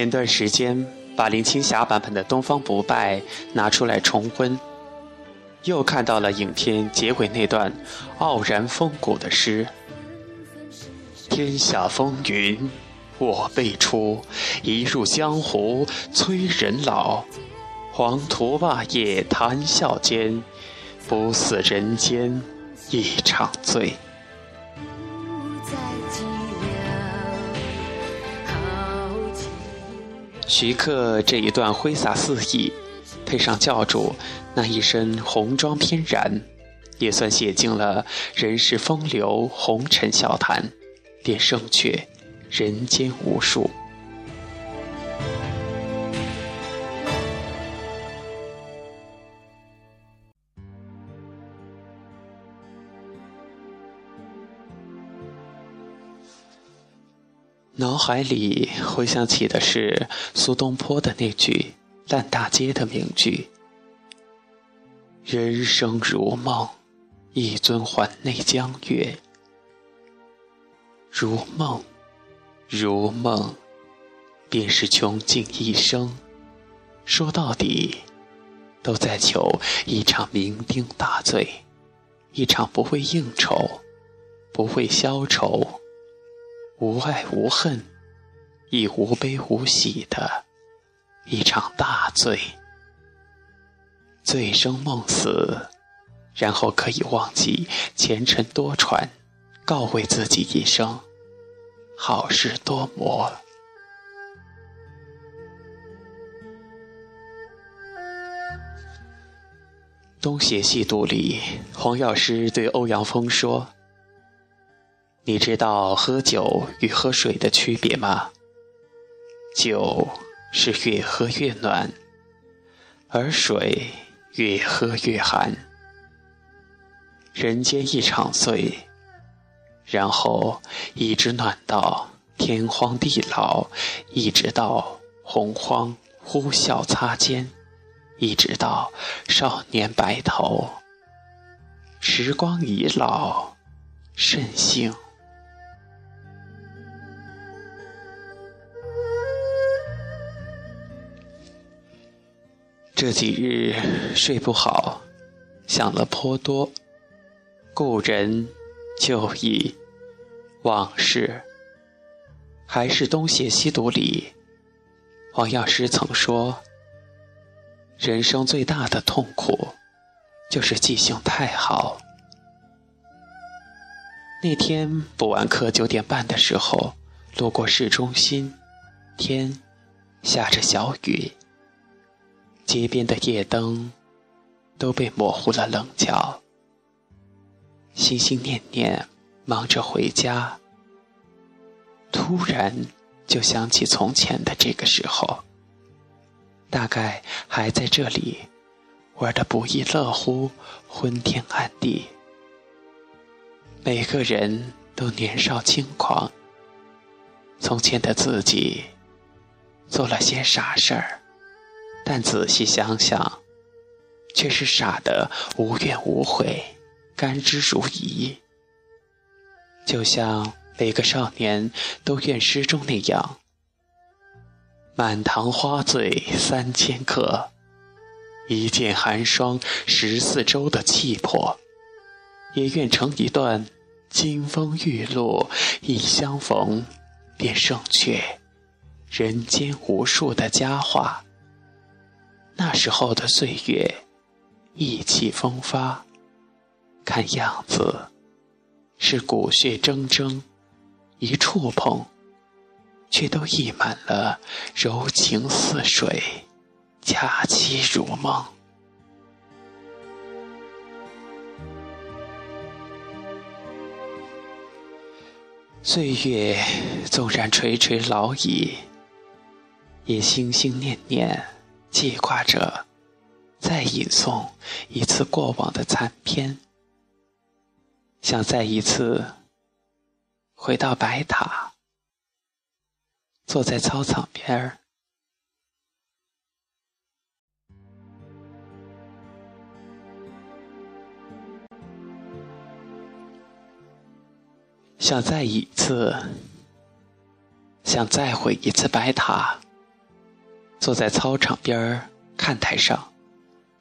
前段时间把林青霞版本的《东方不败》拿出来重温，又看到了影片结尾那段傲然风骨的诗：“天下风云我辈出，一入江湖催人老。黄土霸业谈笑间，不似人间一场醉。”徐克这一段挥洒肆意，配上教主那一身红妆翩然，也算写尽了人世风流、红尘笑谈，便胜却人间无数。脑海里回想起的是苏东坡的那句烂大街的名句：“人生如梦，一尊还酹江月。如梦，如梦，便是穷尽一生。说到底，都在求一场酩酊大醉，一场不会应酬，不会消愁。”无爱无恨，亦无悲无喜的一场大醉，醉生梦死，然后可以忘记前尘多舛，告慰自己一生好事多磨。东邪西毒里，黄药师对欧阳锋说。你知道喝酒与喝水的区别吗？酒是越喝越暖，而水越喝越寒。人间一场醉，然后一直暖到天荒地老，一直到洪荒呼啸擦肩，一直到少年白头。时光已老，甚幸。这几日睡不好，想了颇多，故人、旧忆、往事，还是东邪西毒里，黄药师曾说：“人生最大的痛苦，就是记性太好。”那天补完课九点半的时候，路过市中心，天下着小雨。街边的夜灯都被模糊了棱角，心心念念忙着回家，突然就想起从前的这个时候，大概还在这里玩的不亦乐乎、昏天暗地。每个人都年少轻狂，从前的自己做了些傻事儿。但仔细想想，却是傻的无怨无悔，甘之如饴。就像每个少年都愿诗中那样：“满堂花醉三千客，一剑寒霜十四州”的气魄，也愿成一段金风玉露一相逢便胜却人间无数的佳话。那时候的岁月，意气风发，看样子是骨血铮铮，一触碰，却都溢满了柔情似水，佳期如梦。岁月纵然垂垂老矣，也心心念念。记挂着，再吟诵一次过往的残篇，想再一次回到白塔，坐在操场边儿，想再一次，想再回一次白塔。坐在操场边看台上，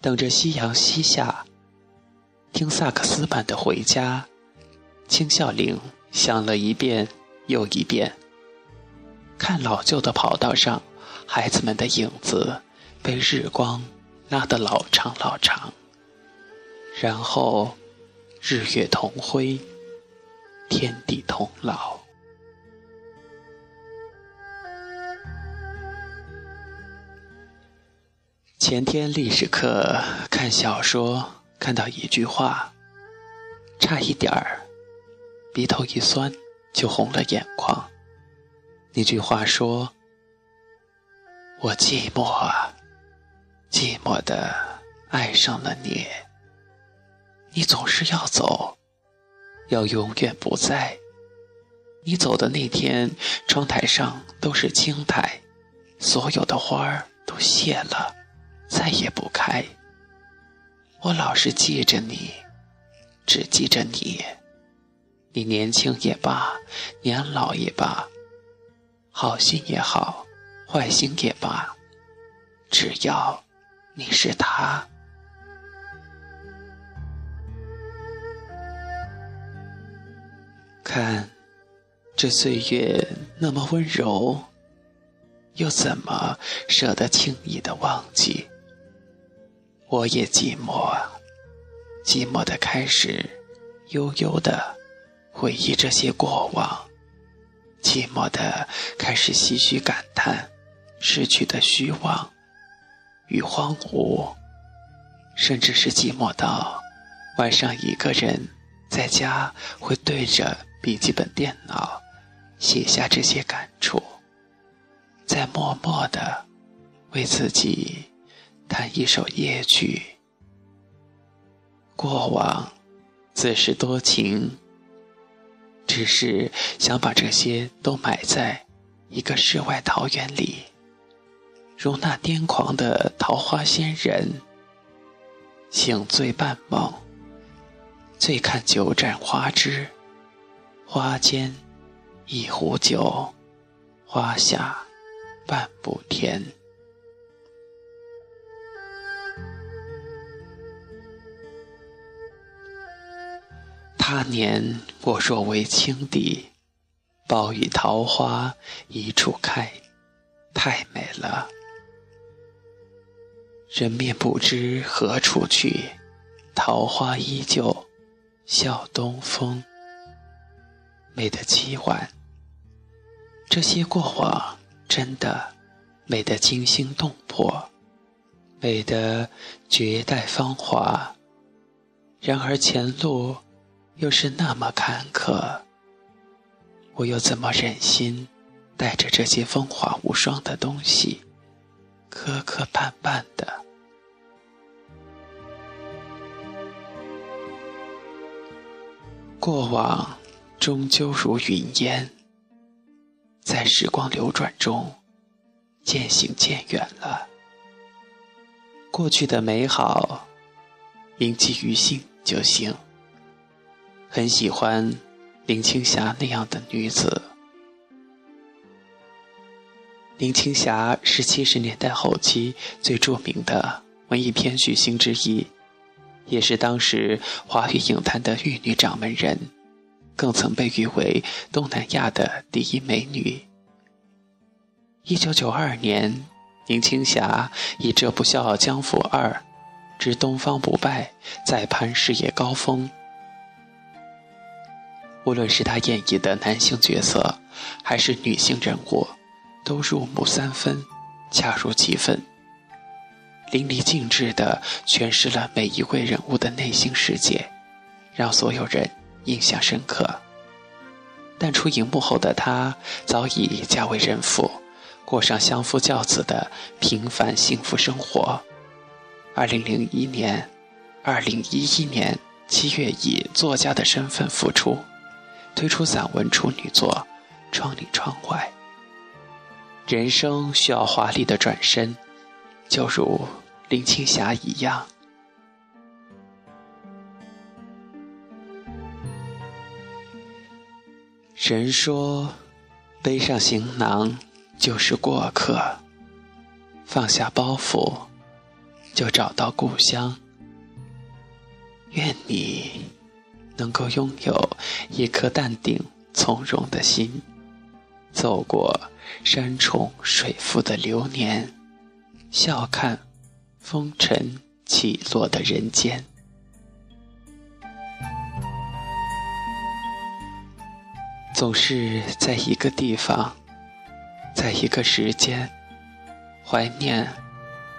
等着夕阳西下，听萨克斯般的《回家》，青孝铃响了一遍又一遍。看老旧的跑道上，孩子们的影子被日光拉得老长老长。然后，日月同辉，天地同老。前天历史课看小说，看到一句话，差一点儿，鼻头一酸就红了眼眶。那句话说：“我寂寞啊，寂寞的爱上了你。你总是要走，要永远不在。你走的那天，窗台上都是青苔，所有的花儿都谢了。”再也不开。我老是记着你，只记着你。你年轻也罢，年老也罢，好心也好，坏心也罢，只要你是他。看，这岁月那么温柔，又怎么舍得轻易的忘记？我也寂寞，寂寞的开始，悠悠的回忆这些过往，寂寞的开始唏嘘感叹失去的虚妄与荒芜，甚至是寂寞到晚上一个人在家会对着笔记本电脑写下这些感触，在默默的为自己。弹一首夜曲，过往自是多情，只是想把这些都埋在一个世外桃源里，如那癫狂的桃花仙人，醒醉半梦，醉看酒盏花枝，花间一壶酒，花下半步天。他年我若为轻敌，宝与桃花一处开，太美了。人面不知何处去，桃花依旧笑东风。美得凄婉，这些过往真的美得惊心动魄，美得绝代芳华。然而前路。又是那么坎坷，我又怎么忍心带着这些风华无双的东西，磕磕绊绊的？过往终究如云烟，在时光流转中渐行渐远了。过去的美好，铭记于心就行。很喜欢林青霞那样的女子。林青霞是七十年代后期最著名的文艺片巨星之一，也是当时华语影坛的玉女掌门人，更曾被誉为东南亚的第一美女。一九九二年，林青霞以这部《笑傲江湖二》之东方不败再攀事业高峰。无论是他演绎的男性角色，还是女性人物，都入木三分，恰如其分，淋漓尽致地诠释了每一位人物的内心世界，让所有人印象深刻。淡出荧幕后的他，早已嫁为人妇，过上相夫教子的平凡幸福生活。二零零一年，二零一一年七月，以作家的身份复出。推出散文处女作《窗里窗外》。人生需要华丽的转身，就如林青霞一样。人说，背上行囊就是过客，放下包袱，就找到故乡。愿你能够拥有一颗淡定从容的心，走过山重水复的流年，笑看风尘起落的人间。总是在一个地方，在一个时间，怀念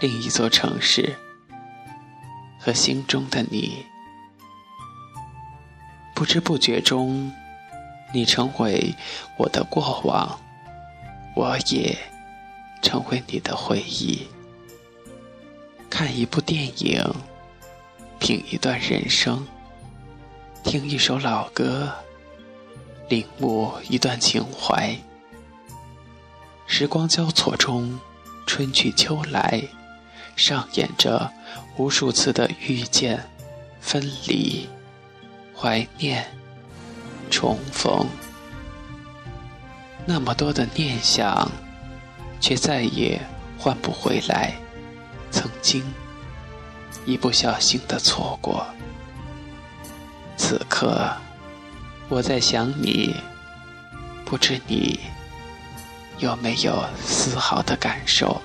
另一座城市和心中的你。不知不觉中，你成为我的过往，我也成为你的回忆。看一部电影，品一段人生，听一首老歌。领悟一段情怀，时光交错中，春去秋来，上演着无数次的遇见、分离、怀念、重逢。那么多的念想，却再也换不回来。曾经一不小心的错过，此刻。我在想你，不知你有没有丝毫的感受？